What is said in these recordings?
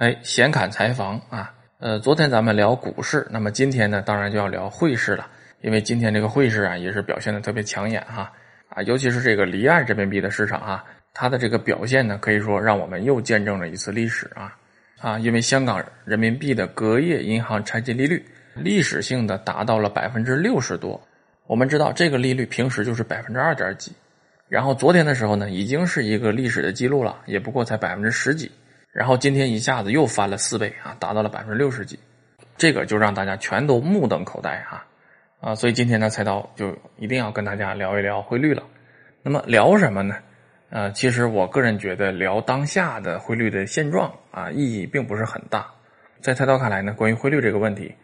哎，闲侃财房啊，呃，昨天咱们聊股市，那么今天呢，当然就要聊汇市了，因为今天这个汇市啊，也是表现的特别抢眼哈，啊，尤其是这个离岸人民币的市场啊，它的这个表现呢，可以说让我们又见证了一次历史啊，啊，因为香港人民币的隔夜银行拆借利率历史性的达到了百分之六十多，我们知道这个利率平时就是百分之二点几，然后昨天的时候呢，已经是一个历史的记录了，也不过才百分之十几。然后今天一下子又翻了四倍啊，达到了百分之六十几，这个就让大家全都目瞪口呆哈啊！所以今天呢，菜刀就一定要跟大家聊一聊汇率了。那么聊什么呢？呃，其实我个人觉得聊当下的汇率的现状啊，意义并不是很大。在菜刀看来呢，关于汇率这个问题，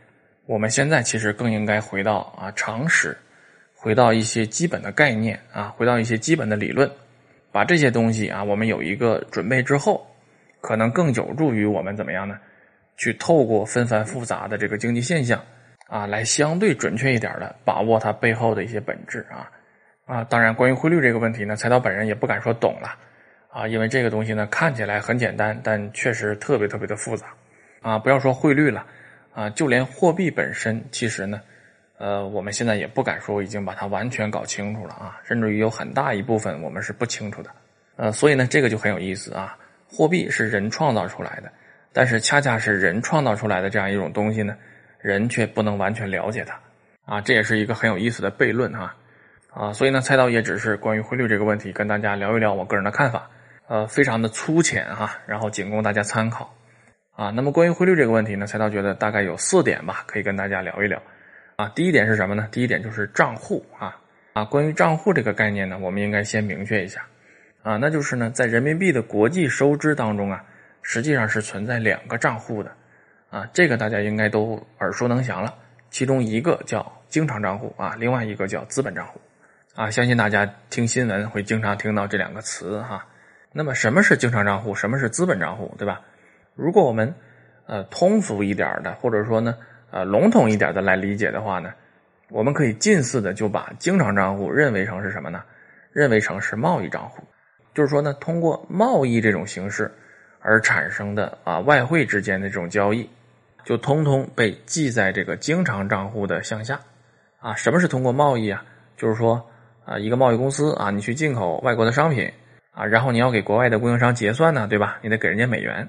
我们现在其实更应该回到啊常识，回到一些基本的概念啊，回到一些基本的理论，把这些东西啊，我们有一个准备之后。可能更有助于我们怎么样呢？去透过纷繁复杂的这个经济现象啊，来相对准确一点的把握它背后的一些本质啊啊！当然，关于汇率这个问题呢，财道本人也不敢说懂了啊，因为这个东西呢看起来很简单，但确实特别特别的复杂啊！不要说汇率了啊，就连货币本身，其实呢，呃，我们现在也不敢说已经把它完全搞清楚了啊，甚至于有很大一部分我们是不清楚的呃，所以呢，这个就很有意思啊。货币是人创造出来的，但是恰恰是人创造出来的这样一种东西呢，人却不能完全了解它，啊，这也是一个很有意思的悖论哈，啊，所以呢，菜刀也只是关于汇率这个问题跟大家聊一聊我个人的看法，呃，非常的粗浅哈，然后仅供大家参考，啊，那么关于汇率这个问题呢，菜刀觉得大概有四点吧，可以跟大家聊一聊，啊，第一点是什么呢？第一点就是账户啊，啊，关于账户这个概念呢，我们应该先明确一下。啊，那就是呢，在人民币的国际收支当中啊，实际上是存在两个账户的，啊，这个大家应该都耳熟能详了。其中一个叫经常账户啊，另外一个叫资本账户，啊，相信大家听新闻会经常听到这两个词哈。那么什么是经常账户，什么是资本账户，对吧？如果我们呃通俗一点的，或者说呢呃笼统一点的来理解的话呢，我们可以近似的就把经常账户认为成是什么呢？认为成是贸易账户。就是说呢，通过贸易这种形式而产生的啊外汇之间的这种交易，就通通被记在这个经常账户的项下。啊，什么是通过贸易啊？就是说啊，一个贸易公司啊，你去进口外国的商品啊，然后你要给国外的供应商结算呢，对吧？你得给人家美元。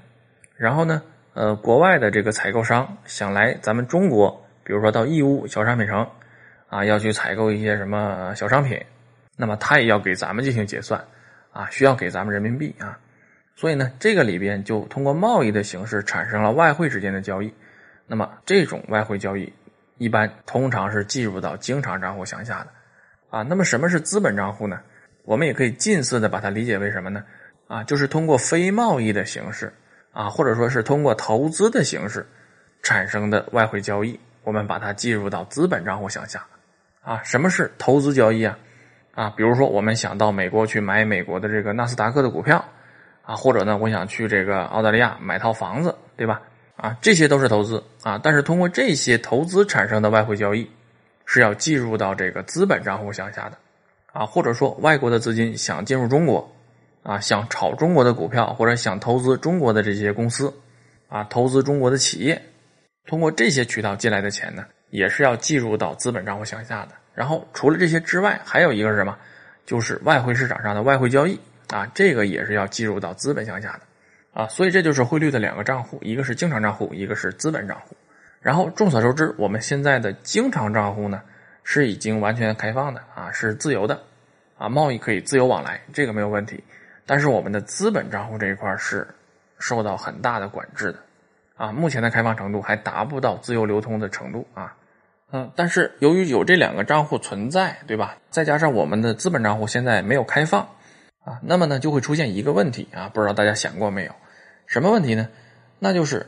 然后呢，呃，国外的这个采购商想来咱们中国，比如说到义乌小商品城啊，要去采购一些什么小商品，那么他也要给咱们进行结算。啊，需要给咱们人民币啊，所以呢，这个里边就通过贸易的形式产生了外汇之间的交易。那么这种外汇交易一般通常是计入到经常账户项下的。啊，那么什么是资本账户呢？我们也可以近似的把它理解为什么呢？啊，就是通过非贸易的形式啊，或者说是通过投资的形式产生的外汇交易，我们把它计入到资本账户项下。啊，什么是投资交易啊？啊，比如说我们想到美国去买美国的这个纳斯达克的股票，啊，或者呢，我想去这个澳大利亚买套房子，对吧？啊，这些都是投资啊。但是通过这些投资产生的外汇交易，是要计入到这个资本账户项下的，啊，或者说外国的资金想进入中国，啊，想炒中国的股票或者想投资中国的这些公司，啊，投资中国的企业，通过这些渠道进来的钱呢，也是要计入到资本账户项下的。然后除了这些之外，还有一个是什么？就是外汇市场上的外汇交易啊，这个也是要计入到资本项下的啊。所以这就是汇率的两个账户，一个是经常账户，一个是资本账户。然后众所周知，我们现在的经常账户呢是已经完全开放的啊，是自由的啊，贸易可以自由往来，这个没有问题。但是我们的资本账户这一块是受到很大的管制的啊，目前的开放程度还达不到自由流通的程度啊。嗯，但是由于有这两个账户存在，对吧？再加上我们的资本账户现在没有开放，啊，那么呢就会出现一个问题啊，不知道大家想过没有？什么问题呢？那就是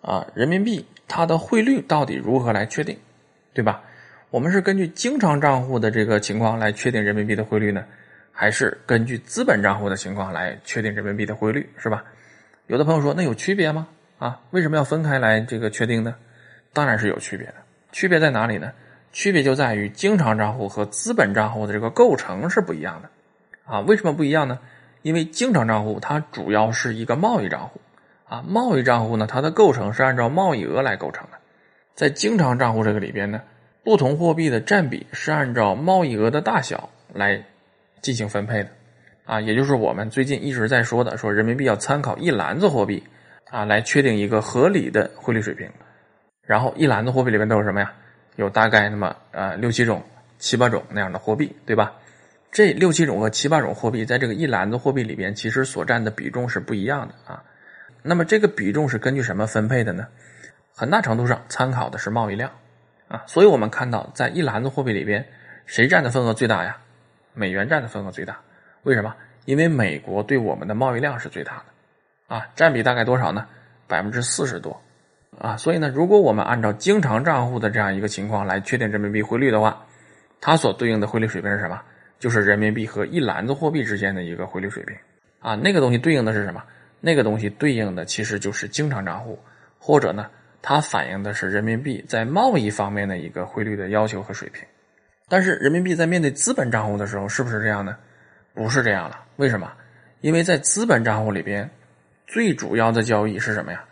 啊，人民币它的汇率到底如何来确定，对吧？我们是根据经常账户的这个情况来确定人民币的汇率呢，还是根据资本账户的情况来确定人民币的汇率，是吧？有的朋友说，那有区别吗？啊，为什么要分开来这个确定呢？当然是有区别的。区别在哪里呢？区别就在于经常账户和资本账户的这个构成是不一样的，啊，为什么不一样呢？因为经常账户它主要是一个贸易账户，啊，贸易账户呢，它的构成是按照贸易额来构成的。在经常账户这个里边呢，不同货币的占比是按照贸易额的大小来进行分配的。啊，也就是我们最近一直在说的，说人民币要参考一篮子货币啊，来确定一个合理的汇率水平。然后一篮子货币里面都有什么呀？有大概那么呃六七种、七八种那样的货币，对吧？这六七种和七八种货币在这个一篮子货币里边，其实所占的比重是不一样的啊。那么这个比重是根据什么分配的呢？很大程度上参考的是贸易量啊。所以我们看到，在一篮子货币里边，谁占的份额最大呀？美元占的份额最大。为什么？因为美国对我们的贸易量是最大的啊，占比大概多少呢？百分之四十多啊。所以呢，如果我们按照经常账户的这样一个情况来确定人民币汇率的话，它所对应的汇率水平是什么？就是人民币和一篮子货币之间的一个汇率水平啊，那个东西对应的是什么？那个东西对应的其实就是经常账户，或者呢，它反映的是人民币在贸易方面的一个汇率的要求和水平。但是人民币在面对资本账户的时候，是不是这样呢？不是这样了。为什么？因为在资本账户里边，最主要的交易是什么呀？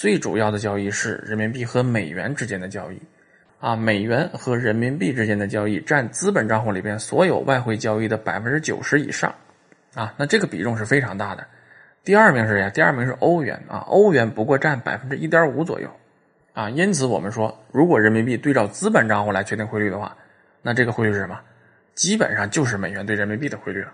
最主要的交易是人民币和美元之间的交易。啊，美元和人民币之间的交易占资本账户里边所有外汇交易的百分之九十以上，啊，那这个比重是非常大的。第二名是谁？第二名是欧元啊，欧元不过占百分之一点五左右，啊，因此我们说，如果人民币对照资本账户来确定汇率的话，那这个汇率是什么？基本上就是美元对人民币的汇率了。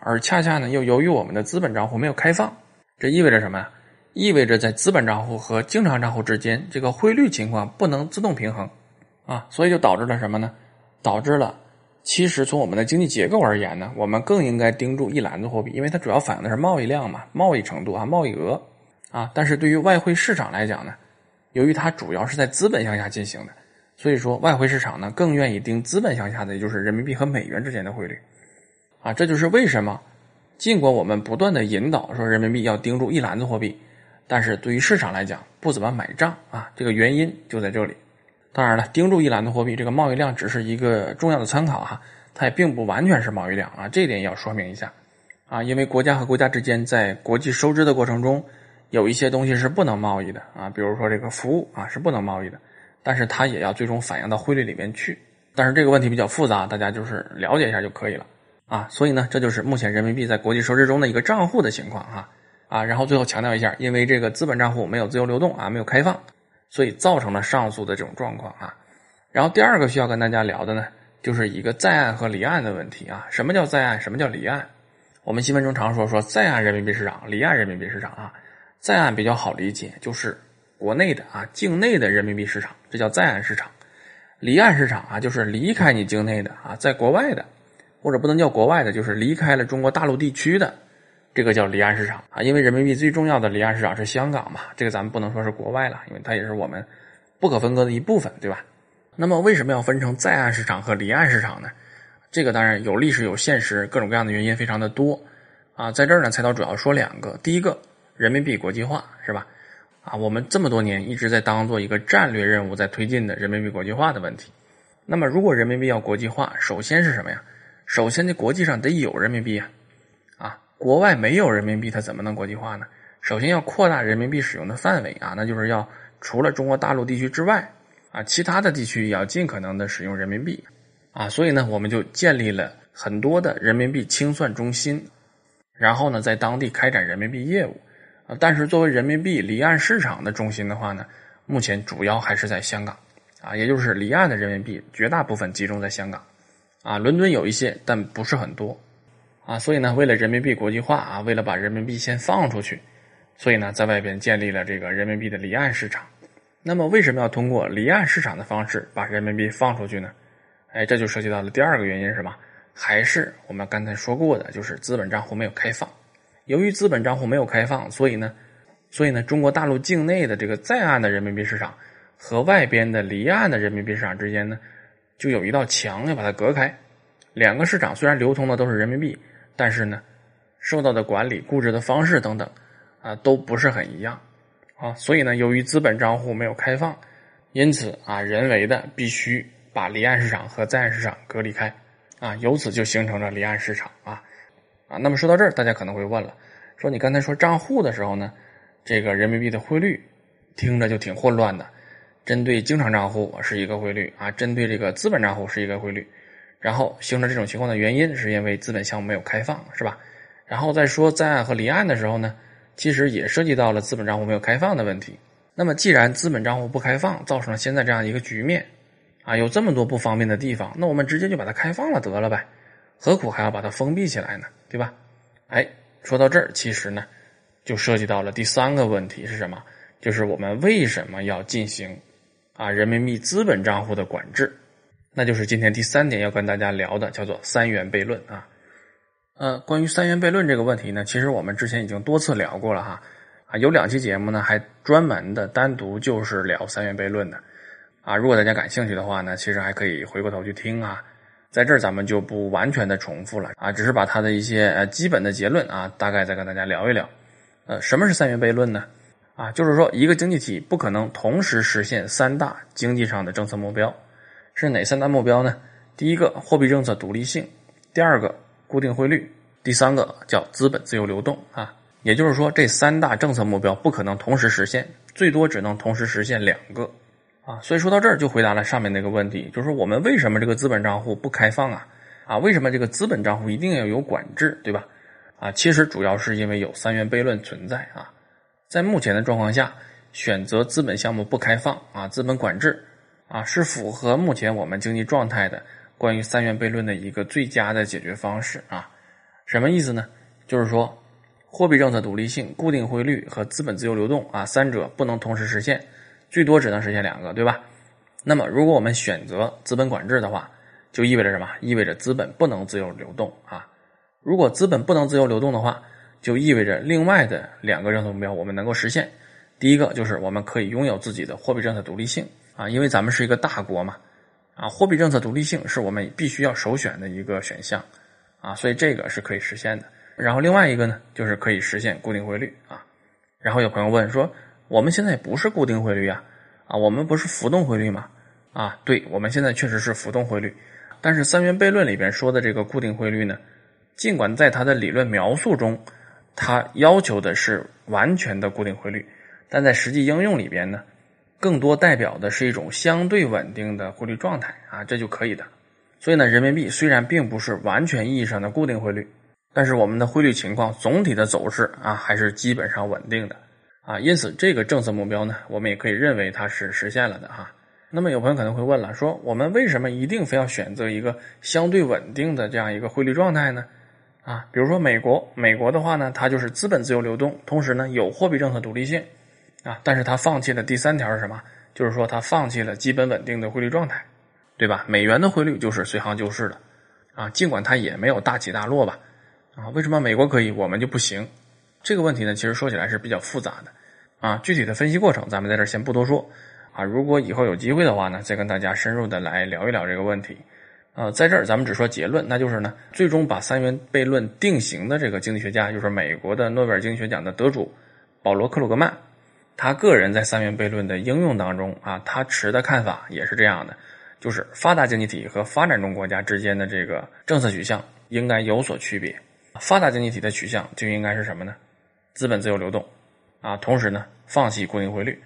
而恰恰呢，又由于我们的资本账户没有开放，这意味着什么呀？意味着在资本账户和经常账户之间，这个汇率情况不能自动平衡。啊，所以就导致了什么呢？导致了，其实从我们的经济结构而言呢，我们更应该盯住一篮子货币，因为它主要反映的是贸易量嘛，贸易程度啊，贸易额啊。但是对于外汇市场来讲呢，由于它主要是在资本向下进行的，所以说外汇市场呢更愿意盯资本向下的，也就是人民币和美元之间的汇率啊。这就是为什么，尽管我们不断的引导说人民币要盯住一篮子货币，但是对于市场来讲不怎么买账啊，这个原因就在这里。当然了，盯住一篮子货币，这个贸易量只是一个重要的参考哈，它也并不完全是贸易量啊，这一点要说明一下啊，因为国家和国家之间在国际收支的过程中，有一些东西是不能贸易的啊，比如说这个服务啊是不能贸易的，但是它也要最终反映到汇率里面去。但是这个问题比较复杂，大家就是了解一下就可以了啊。所以呢，这就是目前人民币在国际收支中的一个账户的情况哈。啊然后最后强调一下，因为这个资本账户没有自由流动啊，没有开放。所以造成了上述的这种状况啊，然后第二个需要跟大家聊的呢，就是一个在岸和离岸的问题啊。什么叫在岸？什么叫离岸？我们新闻中常说说在岸人民币市场、离岸人民币市场啊。在岸比较好理解，就是国内的啊，境内的人民币市场，这叫在岸市场。离岸市场啊，就是离开你境内的啊，在国外的，或者不能叫国外的，就是离开了中国大陆地区的。这个叫离岸市场啊，因为人民币最重要的离岸市场是香港嘛，这个咱们不能说是国外了，因为它也是我们不可分割的一部分，对吧？那么为什么要分成在岸市场和离岸市场呢？这个当然有历史有现实，各种各样的原因非常的多啊。在这儿呢，菜刀主要说两个，第一个，人民币国际化是吧？啊，我们这么多年一直在当做一个战略任务在推进的人民币国际化的问题。那么如果人民币要国际化，首先是什么呀？首先，这国际上得有人民币呀。国外没有人民币，它怎么能国际化呢？首先要扩大人民币使用的范围啊，那就是要除了中国大陆地区之外啊，其他的地区也要尽可能的使用人民币啊。所以呢，我们就建立了很多的人民币清算中心，然后呢，在当地开展人民币业务啊。但是作为人民币离岸市场的中心的话呢，目前主要还是在香港啊，也就是离岸的人民币绝大部分集中在香港啊，伦敦有一些，但不是很多。啊，所以呢，为了人民币国际化啊，为了把人民币先放出去，所以呢，在外边建立了这个人民币的离岸市场。那么，为什么要通过离岸市场的方式把人民币放出去呢？哎，这就涉及到了第二个原因，是吧？还是我们刚才说过的，就是资本账户没有开放。由于资本账户没有开放，所以呢，所以呢，中国大陆境内的这个在岸的人民币市场和外边的离岸的人民币市场之间呢，就有一道墙要把它隔开。两个市场虽然流通的都是人民币。但是呢，受到的管理、估值的方式等等，啊，都不是很一样，啊，所以呢，由于资本账户没有开放，因此啊，人为的必须把离岸市场和在岸市场隔离开，啊，由此就形成了离岸市场，啊，啊，那么说到这儿，大家可能会问了，说你刚才说账户的时候呢，这个人民币的汇率听着就挺混乱的。针对经常账户是一个汇率啊，针对这个资本账户是一个汇率，然后形成这种情况的原因是因为资本项目没有开放，是吧？然后再说在岸和离岸的时候呢，其实也涉及到了资本账户没有开放的问题。那么既然资本账户不开放，造成了现在这样一个局面，啊，有这么多不方便的地方，那我们直接就把它开放了得了呗，何苦还要把它封闭起来呢？对吧？哎，说到这儿，其实呢，就涉及到了第三个问题是什么？就是我们为什么要进行？啊，人民币资本账户的管制，那就是今天第三点要跟大家聊的，叫做三元悖论啊。呃，关于三元悖论这个问题呢，其实我们之前已经多次聊过了哈。啊，有两期节目呢，还专门的单独就是聊三元悖论的。啊，如果大家感兴趣的话呢，其实还可以回过头去听啊。在这儿咱们就不完全的重复了啊，只是把它的一些呃基本的结论啊，大概再跟大家聊一聊。呃，什么是三元悖论呢？啊，就是说，一个经济体不可能同时实现三大经济上的政策目标，是哪三大目标呢？第一个，货币政策独立性；第二个，固定汇率；第三个叫资本自由流动。啊，也就是说，这三大政策目标不可能同时实现，最多只能同时实现两个。啊，所以说到这儿就回答了上面那个问题，就是我们为什么这个资本账户不开放啊？啊，为什么这个资本账户一定要有管制，对吧？啊，其实主要是因为有三元悖论存在啊。在目前的状况下，选择资本项目不开放啊，资本管制啊，是符合目前我们经济状态的关于三元悖论的一个最佳的解决方式啊。什么意思呢？就是说，货币政策独立性、固定汇率和资本自由流动啊，三者不能同时实现，最多只能实现两个，对吧？那么，如果我们选择资本管制的话，就意味着什么？意味着资本不能自由流动啊。如果资本不能自由流动的话，就意味着另外的两个政策目标我们能够实现。第一个就是我们可以拥有自己的货币政策独立性啊，因为咱们是一个大国嘛，啊，货币政策独立性是我们必须要首选的一个选项啊，所以这个是可以实现的。然后另外一个呢，就是可以实现固定汇率啊。然后有朋友问说，我们现在不是固定汇率啊，啊，我们不是浮动汇率吗？啊，对，我们现在确实是浮动汇率，但是三元悖论里边说的这个固定汇率呢，尽管在它的理论描述中。它要求的是完全的固定汇率，但在实际应用里边呢，更多代表的是一种相对稳定的汇率状态啊，这就可以的。所以呢，人民币虽然并不是完全意义上的固定汇率，但是我们的汇率情况总体的走势啊，还是基本上稳定的啊。因此，这个政策目标呢，我们也可以认为它是实现了的哈。那么有朋友可能会问了，说我们为什么一定非要选择一个相对稳定的这样一个汇率状态呢？啊，比如说美国，美国的话呢，它就是资本自由流动，同时呢有货币政策独立性，啊，但是它放弃了第三条是什么？就是说它放弃了基本稳定的汇率状态，对吧？美元的汇率就是随行就市的，啊，尽管它也没有大起大落吧，啊，为什么美国可以，我们就不行？这个问题呢，其实说起来是比较复杂的，啊，具体的分析过程咱们在这儿先不多说，啊，如果以后有机会的话呢，再跟大家深入的来聊一聊这个问题。呃，在这儿咱们只说结论，那就是呢，最终把三元悖论定型的这个经济学家，就是美国的诺贝尔经济学奖的得主保罗克鲁格曼，他个人在三元悖论的应用当中啊，他持的看法也是这样的，就是发达经济体和发展中国家之间的这个政策取向应该有所区别，发达经济体的取向就应该是什么呢？资本自由流动，啊，同时呢，放弃固定汇率，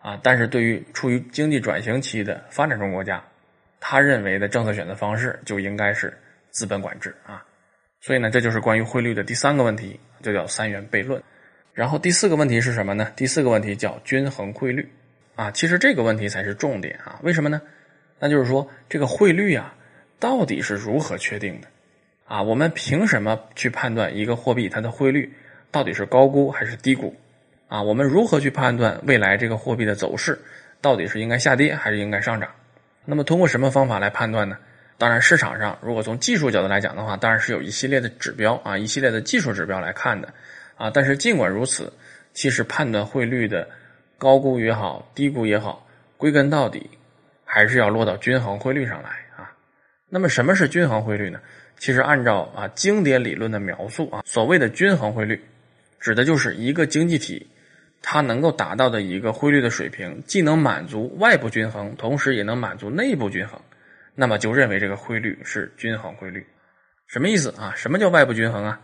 啊，但是对于处于经济转型期的发展中国家。他认为的政策选择方式就应该是资本管制啊，所以呢，这就是关于汇率的第三个问题，就叫三元悖论。然后第四个问题是什么呢？第四个问题叫均衡汇率啊，其实这个问题才是重点啊。为什么呢？那就是说这个汇率啊，到底是如何确定的啊？我们凭什么去判断一个货币它的汇率到底是高估还是低估啊？我们如何去判断未来这个货币的走势到底是应该下跌还是应该上涨？那么通过什么方法来判断呢？当然，市场上如果从技术角度来讲的话，当然是有一系列的指标啊，一系列的技术指标来看的啊。但是尽管如此，其实判断汇率的高估也好，低估也好，归根到底还是要落到均衡汇率上来啊。那么什么是均衡汇率呢？其实按照啊经典理论的描述啊，所谓的均衡汇率，指的就是一个经济体。它能够达到的一个汇率的水平，既能满足外部均衡，同时也能满足内部均衡，那么就认为这个汇率是均衡汇率。什么意思啊？什么叫外部均衡啊？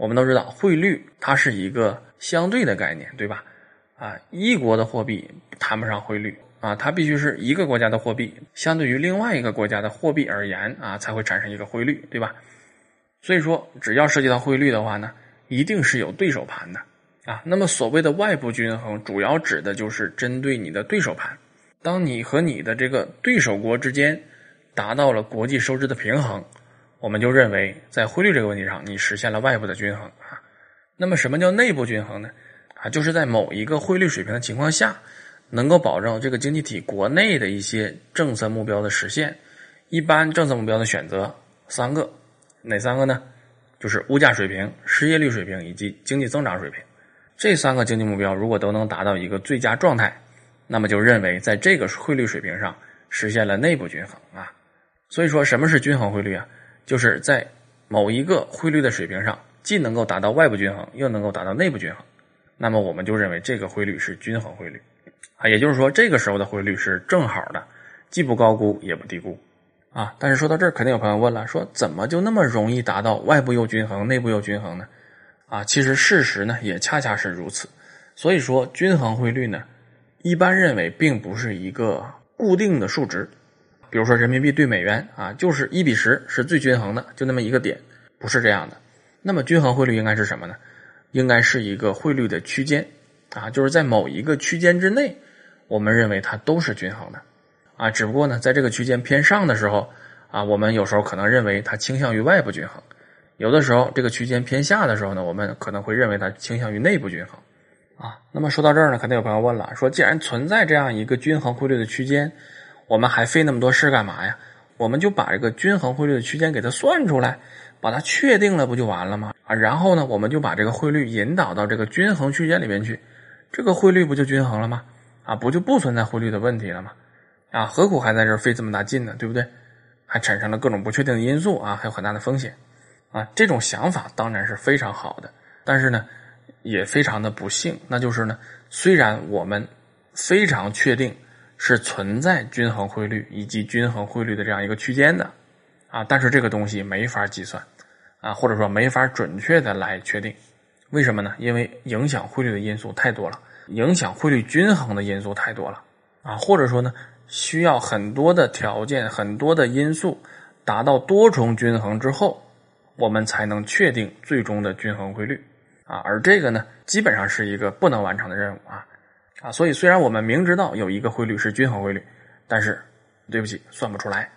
我们都知道，汇率它是一个相对的概念，对吧？啊，一国的货币谈不上汇率啊，它必须是一个国家的货币，相对于另外一个国家的货币而言啊，才会产生一个汇率，对吧？所以说，只要涉及到汇率的话呢，一定是有对手盘的啊。那么所谓的外部均衡，主要指的就是针对你的对手盘。当你和你的这个对手国之间达到了国际收支的平衡，我们就认为在汇率这个问题上，你实现了外部的均衡啊。那么什么叫内部均衡呢？啊，就是在某一个汇率水平的情况下，能够保证这个经济体国内的一些政策目标的实现。一般政策目标的选择三个。哪三个呢？就是物价水平、失业率水平以及经济增长水平。这三个经济目标如果都能达到一个最佳状态，那么就认为在这个汇率水平上实现了内部均衡啊。所以说，什么是均衡汇率啊？就是在某一个汇率的水平上，既能够达到外部均衡，又能够达到内部均衡，那么我们就认为这个汇率是均衡汇率啊。也就是说，这个时候的汇率是正好的，既不高估也不低估。啊，但是说到这儿，肯定有朋友问了，说怎么就那么容易达到外部又均衡、内部又均衡呢？啊，其实事实呢也恰恰是如此。所以说，均衡汇率呢，一般认为并不是一个固定的数值。比如说人民币对美元啊，就是一比十是最均衡的，就那么一个点，不是这样的。那么均衡汇率应该是什么呢？应该是一个汇率的区间啊，就是在某一个区间之内，我们认为它都是均衡的。啊，只不过呢，在这个区间偏上的时候，啊，我们有时候可能认为它倾向于外部均衡；有的时候，这个区间偏下的时候呢，我们可能会认为它倾向于内部均衡。啊，那么说到这儿呢，肯定有朋友问了，说既然存在这样一个均衡汇率的区间，我们还费那么多事干嘛呀？我们就把这个均衡汇率的区间给它算出来，把它确定了，不就完了吗？啊，然后呢，我们就把这个汇率引导到这个均衡区间里面去，这个汇率不就均衡了吗？啊，不就不存在汇率的问题了吗？啊，何苦还在这儿费这么大劲呢？对不对？还产生了各种不确定的因素啊，还有很大的风险啊。这种想法当然是非常好的，但是呢，也非常的不幸。那就是呢，虽然我们非常确定是存在均衡汇率以及均衡汇率的这样一个区间的啊，但是这个东西没法计算啊，或者说没法准确的来确定。为什么呢？因为影响汇率的因素太多了，影响汇率均衡的因素太多了啊，或者说呢？需要很多的条件、很多的因素达到多重均衡之后，我们才能确定最终的均衡汇率啊。而这个呢，基本上是一个不能完成的任务啊啊。所以，虽然我们明知道有一个汇率是均衡汇率，但是对不起，算不出来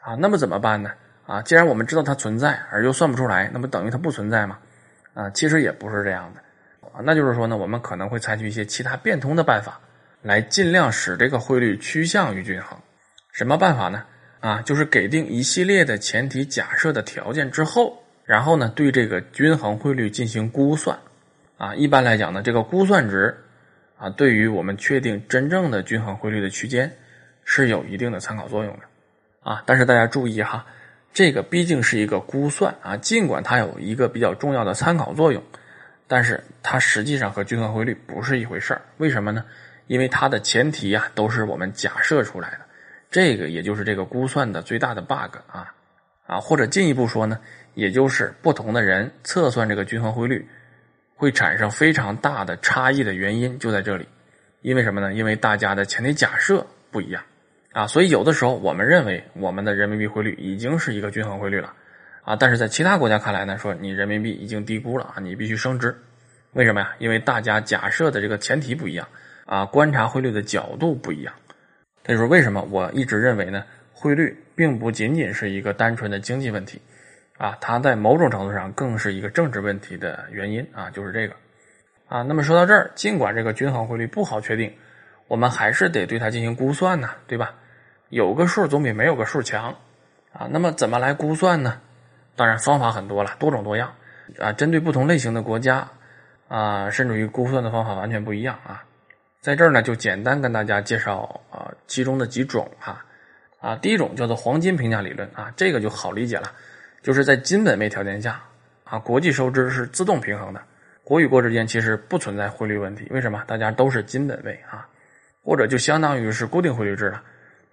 啊。那么怎么办呢？啊，既然我们知道它存在，而又算不出来，那不等于它不存在吗？啊，其实也不是这样的啊。那就是说呢，我们可能会采取一些其他变通的办法。来尽量使这个汇率趋向于均衡，什么办法呢？啊，就是给定一系列的前提假设的条件之后，然后呢，对这个均衡汇率进行估算。啊，一般来讲呢，这个估算值啊，对于我们确定真正的均衡汇率的区间是有一定的参考作用的。啊，但是大家注意哈，这个毕竟是一个估算啊，尽管它有一个比较重要的参考作用，但是它实际上和均衡汇率不是一回事儿。为什么呢？因为它的前提呀，都是我们假设出来的，这个也就是这个估算的最大的 bug 啊啊，或者进一步说呢，也就是不同的人测算这个均衡汇率会产生非常大的差异的原因就在这里。因为什么呢？因为大家的前提假设不一样啊，所以有的时候我们认为我们的人民币汇率已经是一个均衡汇率了啊，但是在其他国家看来呢，说你人民币已经低估了啊，你必须升值。为什么呀？因为大家假设的这个前提不一样。啊，观察汇率的角度不一样，这就是为什么我一直认为呢，汇率并不仅仅是一个单纯的经济问题，啊，它在某种程度上更是一个政治问题的原因啊，就是这个，啊，那么说到这儿，尽管这个均衡汇率不好确定，我们还是得对它进行估算呢，对吧？有个数总比没有个数强，啊，那么怎么来估算呢？当然方法很多了，多种多样，啊，针对不同类型的国家，啊，甚至于估算的方法完全不一样啊。在这儿呢，就简单跟大家介绍啊，其中的几种哈，啊，第一种叫做黄金评价理论啊，这个就好理解了，就是在金本位条件下啊，国际收支是自动平衡的，国与国之间其实不存在汇率问题，为什么？大家都是金本位啊，或者就相当于是固定汇率制了。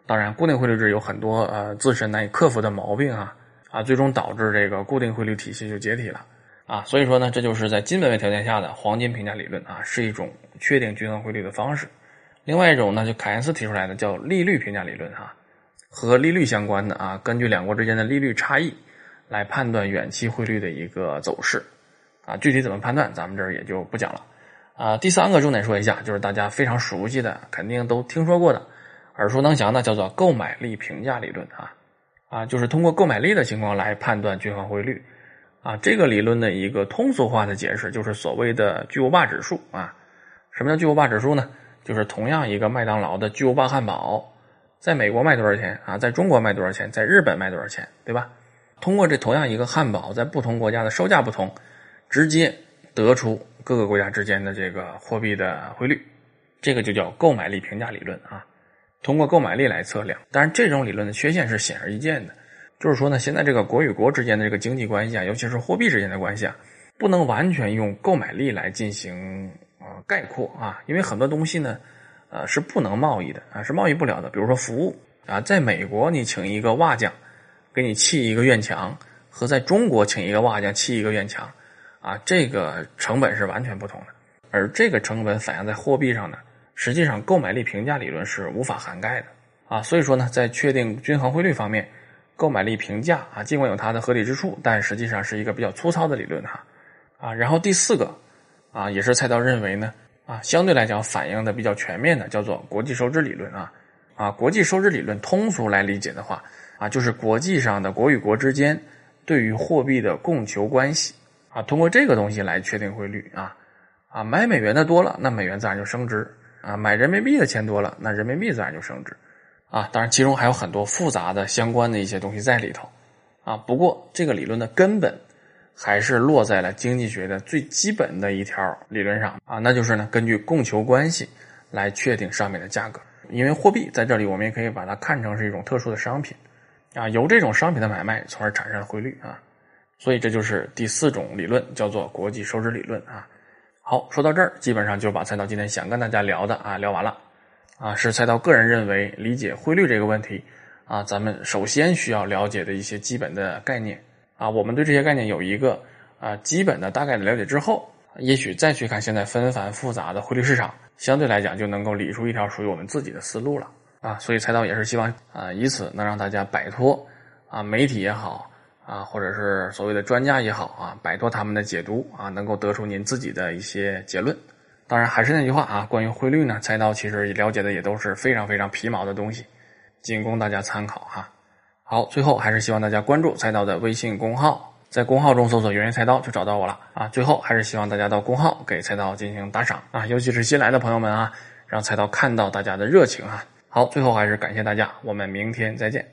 当然，固定汇率制有很多呃自身难以克服的毛病啊，啊，最终导致这个固定汇率体系就解体了啊，所以说呢，这就是在金本位条件下的黄金评价理论啊，是一种确定均衡汇率的方式。另外一种呢，就凯恩斯提出来的叫利率评价理论哈，和利率相关的啊，根据两国之间的利率差异来判断远期汇率的一个走势啊，具体怎么判断，咱们这儿也就不讲了啊。第三个重点说一下，就是大家非常熟悉的，肯定都听说过的，耳熟能详的，叫做购买力评价理论啊啊，就是通过购买力的情况来判断均衡汇率。啊，这个理论的一个通俗化的解释就是所谓的巨无霸指数啊。什么叫巨无霸指数呢？就是同样一个麦当劳的巨无霸汉堡，在美国卖多少钱啊？在中国卖多少钱？在日本卖多少钱？对吧？通过这同样一个汉堡，在不同国家的售价不同，直接得出各个国家之间的这个货币的汇率，这个就叫购买力评价理论啊。通过购买力来测量，当然这种理论的缺陷是显而易见的。就是说呢，现在这个国与国之间的这个经济关系啊，尤其是货币之间的关系啊，不能完全用购买力来进行啊概括啊，因为很多东西呢，呃是不能贸易的啊，是贸易不了的。比如说服务啊，在美国你请一个瓦匠给你砌一个院墙，和在中国请一个瓦匠砌一个院墙啊，这个成本是完全不同的。而这个成本反映在货币上呢，实际上购买力评价理论是无法涵盖的啊。所以说呢，在确定均衡汇率方面。购买力评价啊，尽管有它的合理之处，但实际上是一个比较粗糙的理论哈啊。然后第四个啊，也是菜刀认为呢啊，相对来讲反映的比较全面的，叫做国际收支理论啊啊。国际收支理论通俗来理解的话啊，就是国际上的国与国之间对于货币的供求关系啊，通过这个东西来确定汇率啊啊。买美元的多了，那美元自然就升值啊；买人民币的钱多了，那人民币自然就升值。啊，当然，其中还有很多复杂的相关的一些东西在里头，啊，不过这个理论的根本还是落在了经济学的最基本的一条理论上啊，那就是呢，根据供求关系来确定商品的价格。因为货币在这里，我们也可以把它看成是一种特殊的商品，啊，由这种商品的买卖，从而产生汇率啊，所以这就是第四种理论，叫做国际收支理论啊。好，说到这儿，基本上就把菜刀今天想跟大家聊的啊聊完了。啊，是菜刀个人认为理解汇率这个问题，啊，咱们首先需要了解的一些基本的概念，啊，我们对这些概念有一个啊基本的大概的了解之后，也许再去看现在纷繁复杂的汇率市场，相对来讲就能够理出一条属于我们自己的思路了，啊，所以菜刀也是希望啊，以此能让大家摆脱啊媒体也好啊，或者是所谓的专家也好啊，摆脱他们的解读啊，能够得出您自己的一些结论。当然还是那句话啊，关于汇率呢，菜刀其实了解的也都是非常非常皮毛的东西，仅供大家参考哈。好，最后还是希望大家关注菜刀的微信公号，在公号中搜索“圆圆菜刀”就找到我了啊。最后还是希望大家到公号给菜刀进行打赏啊，尤其是新来的朋友们啊，让菜刀看到大家的热情啊。好，最后还是感谢大家，我们明天再见。